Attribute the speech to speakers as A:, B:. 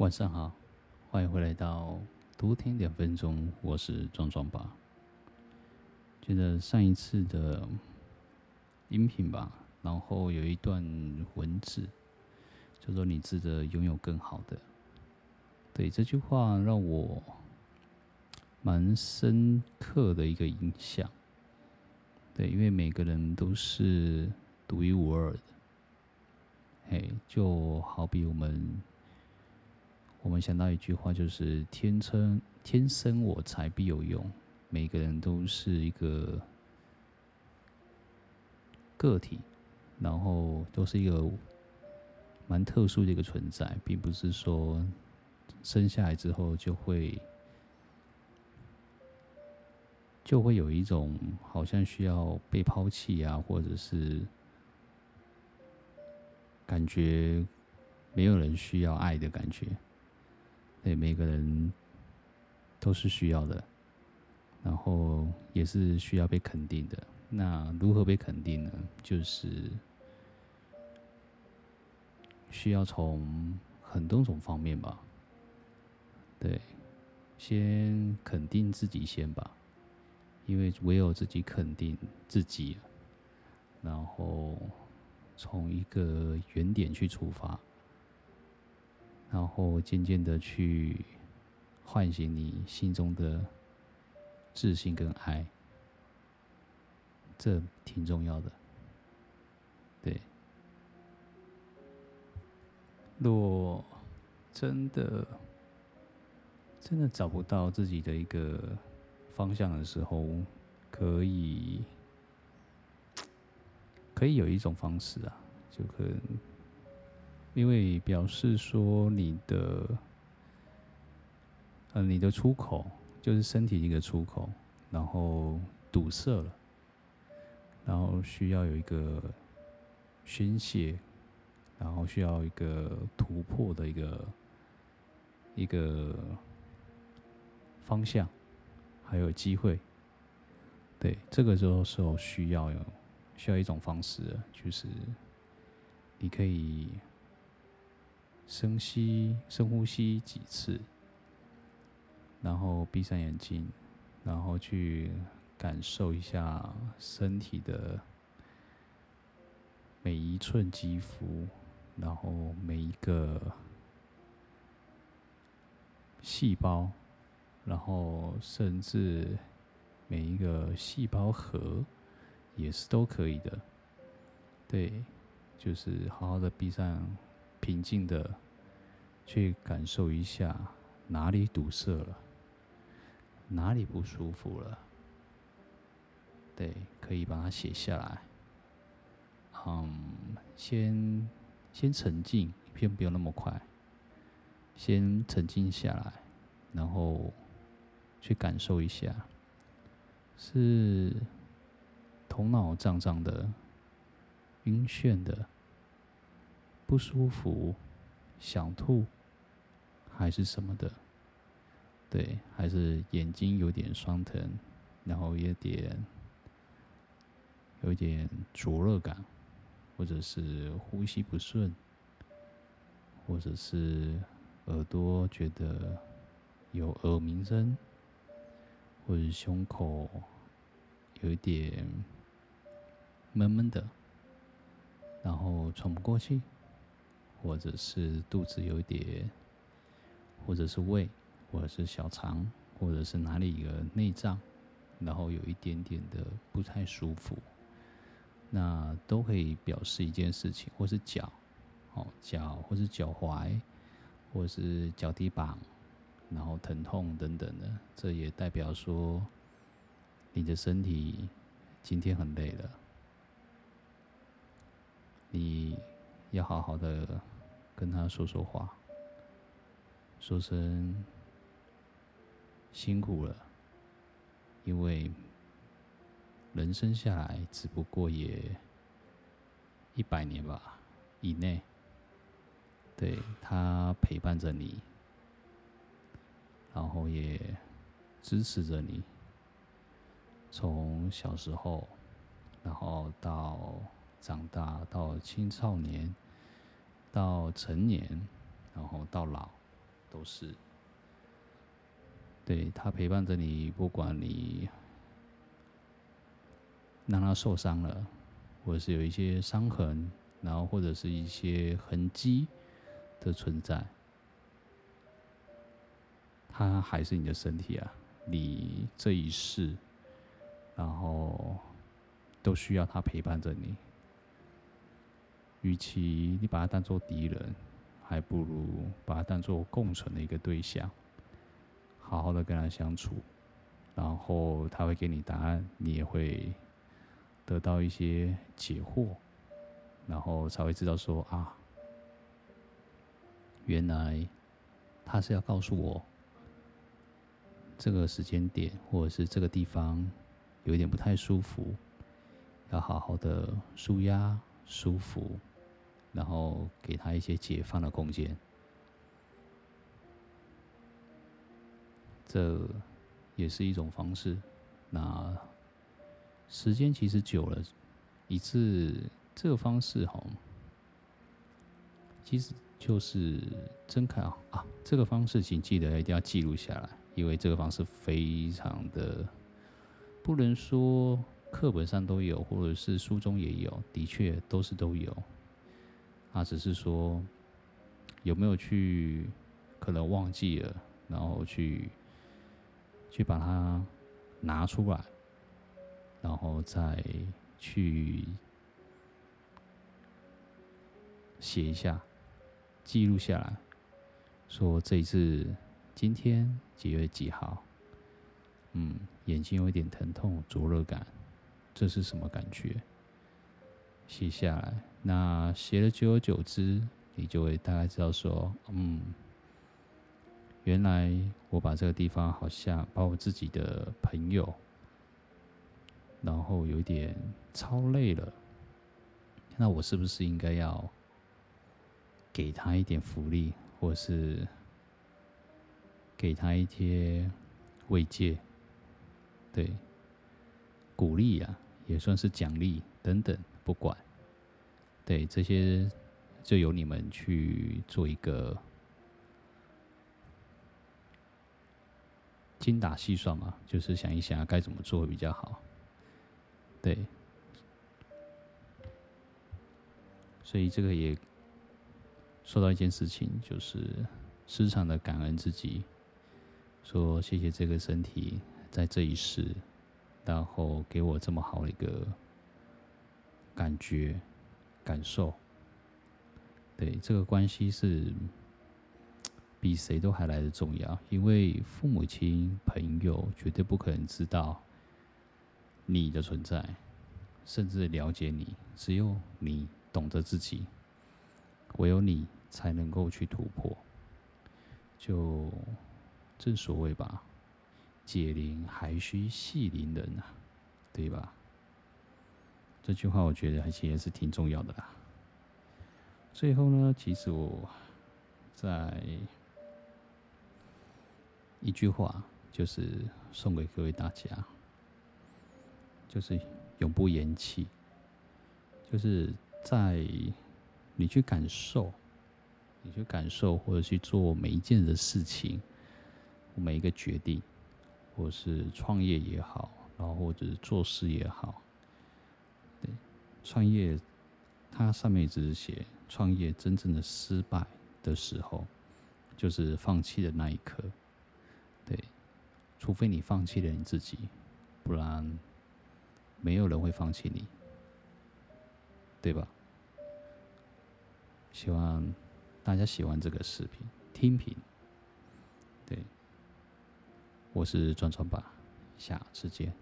A: 晚上好，欢迎回来到多听两分钟，我是壮壮吧。觉得上一次的音频吧，然后有一段文字，叫做“你值得拥有更好的”。对，这句话让我蛮深刻的一个印象。对，因为每个人都是独一无二的。嘿，就好比我们。我们想到一句话，就是“天生天生我材必有用”。每个人都是一个个体，然后都是一个蛮特殊的一个存在，并不是说生下来之后就会就会有一种好像需要被抛弃啊，或者是感觉没有人需要爱的感觉。对，每个人都是需要的，然后也是需要被肯定的。那如何被肯定呢？就是需要从很多种方面吧。对，先肯定自己先吧，因为唯有自己肯定自己，然后从一个原点去出发。然后渐渐的去唤醒你心中的自信跟爱，这挺重要的。对，若真的真的找不到自己的一个方向的时候，可以可以有一种方式啊，就可能。因为表示说你的，呃，你的出口就是身体一个出口，然后堵塞了，然后需要有一个宣泄，然后需要一个突破的一个一个方向，还有机会。对，这个时候时候需要有需要一种方式，就是你可以。深吸，深呼吸几次，然后闭上眼睛，然后去感受一下身体的每一寸肌肤，然后每一个细胞，然后甚至每一个细胞核也是都可以的。对，就是好好的闭上。平静的去感受一下哪里堵塞了，哪里不舒服了。对，可以把它写下来。嗯，先先沉静，先不用那么快，先沉静下来，然后去感受一下，是头脑胀胀的、晕眩的。不舒服，想吐，还是什么的？对，还是眼睛有点酸疼，然后有点有点灼热感，或者是呼吸不顺，或者是耳朵觉得有耳鸣声，或者胸口有一点闷闷的，然后喘不过气。或者是肚子有点，或者是胃，或者是小肠，或者是哪里一个内脏，然后有一点点的不太舒服，那都可以表示一件事情，或是脚，哦，脚，或是脚踝，或是脚底板，然后疼痛等等的，这也代表说你的身体今天很累了，你。要好好的跟他说说话，说声辛苦了，因为人生下来只不过也一百年吧以内，对，他陪伴着你，然后也支持着你，从小时候，然后到。长大到青少年，到成年，然后到老，都是。对，他陪伴着你，不管你让他受伤了，或者是有一些伤痕，然后或者是一些痕迹的存在，他还是你的身体啊，你这一世，然后都需要他陪伴着你。与其你把他当做敌人，还不如把他当做共存的一个对象。好好的跟他相处，然后他会给你答案，你也会得到一些解惑，然后才会知道说啊，原来他是要告诉我这个时间点或者是这个地方有一点不太舒服，要好好的舒压舒服，然后给他一些解放的空间。这也是一种方式。那时间其实久了，一次这个方式哈，其实就是睁开啊啊！这个方式请记得一定要记录下来，因为这个方式非常的不能说课本上都有，或者是书中也有，的确都是都有。他，只是说有没有去可能忘记了，然后去。去把它拿出来，然后再去写一下，记录下来，说这一次今天几月几号，嗯，眼睛有一点疼痛、灼热感，这是什么感觉？写下来，那写了久而久之，你就会大概知道说，嗯。原来我把这个地方好像把我自己的朋友，然后有点操累了，那我是不是应该要给他一点福利，或是给他一些慰藉？对，鼓励啊，也算是奖励等等，不管，对，这些就由你们去做一个。精打细算嘛，就是想一想该怎么做比较好。对，所以这个也说到一件事情，就是时常的感恩自己，说谢谢这个身体在这一世，然后给我这么好的一个感觉、感受。对，这个关系是。比谁都还来得重要，因为父母亲、朋友绝对不可能知道你的存在，甚至了解你。只有你懂得自己，唯有你才能够去突破。就正所谓吧，“解铃还须系铃人”啊，对吧？这句话我觉得还其实是挺重要的啦。最后呢，其实我在。一句话就是送给各位大家，就是永不言弃。就是在你去感受，你去感受或者去做每一件的事情，每一个决定，或是创业也好，然后或者是做事也好，创业它上面只是写创业真正的失败的时候，就是放弃的那一刻。对，除非你放弃了你自己，不然没有人会放弃你，对吧？希望大家喜欢这个视频听评。对，我是转转吧，下次见。